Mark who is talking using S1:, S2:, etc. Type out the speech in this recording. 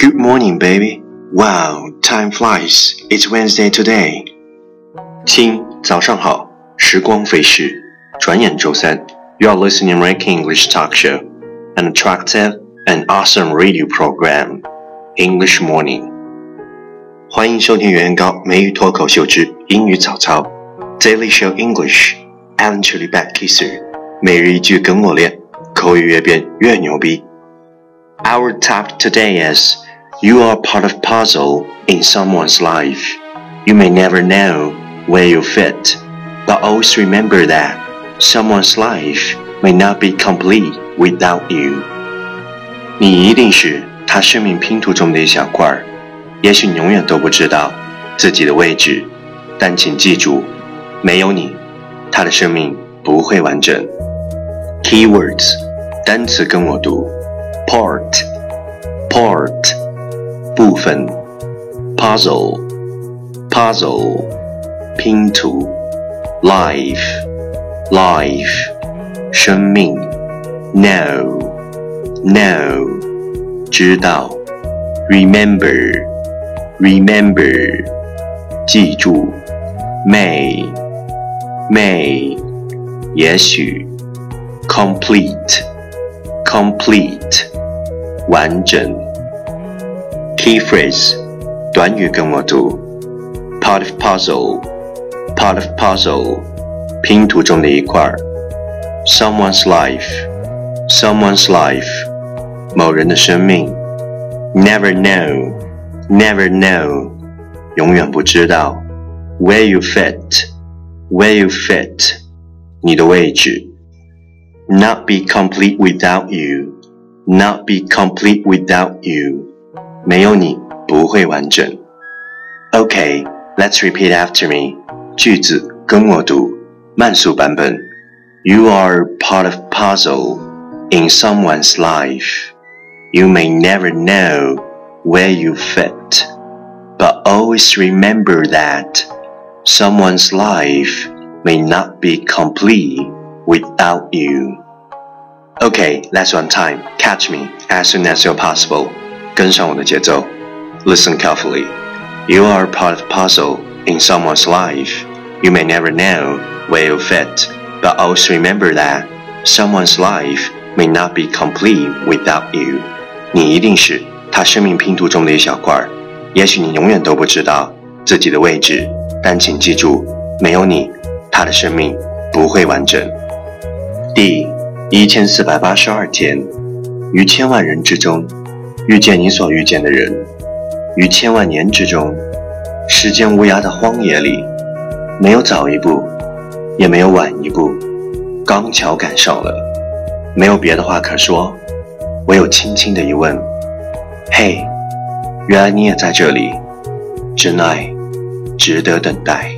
S1: Good morning, baby. Wow, time flies. It's Wednesday today. 亲，早上好，时光飞逝，转眼周三。You are listening to Ranking English talk show, an attractive and awesome radio program, English Morning. 欢迎收听袁高美语脱口秀之英语早操 Daily Show English. Alan Chili Back Kisser，每日一句跟我练，口语越变越牛逼。Our topic today is You are part of puzzle in someone's life. You may never know where you fit, but always remember that someone's life may not be complete without you. 你一定是他生命拼图中的一小块儿，也许你永远都不知道自己的位置，但请记住，没有你，他的生命不会完整。Keywords，单词跟我读，part，part。 部分，puzzle puzzle 拼图，life life 生命，know know 知道，remember remember 记住，may may 也许，complete complete 完整。 Key phrase，短语跟我读，part of puzzle，part of puzzle，拼图中的一块，someone's life，someone's life，某人的生命，never know，never know，永远不知道，where you fit，where you fit，你的位置，not be complete without you，not be complete without you。 没有你不会完整。Okay, let's repeat after me. 句子跟我读，慢速版本。You are part of puzzle in someone's life. You may never know where you fit, but always remember that someone's life may not be complete without you. Okay, that's one time. Catch me as soon as you're possible. 跟上我的节奏。Listen carefully. You are part of puzzle in someone's life. You may never know where you fit, but always remember that someone's life may not be complete without you. 你一定是他生命拼图中的一小块儿，也许你永远都不知道自己的位置，但请记住，没有你，他的生命不会完整。第一千四百八十二天，于千万人之中。遇见你所遇见的人，于千万年之中，时间无涯的荒野里，没有早一步，也没有晚一步，刚巧赶上了。没有别的话可说，唯有轻轻的一问：“嘿，原来你也在这里，真爱值得等待。”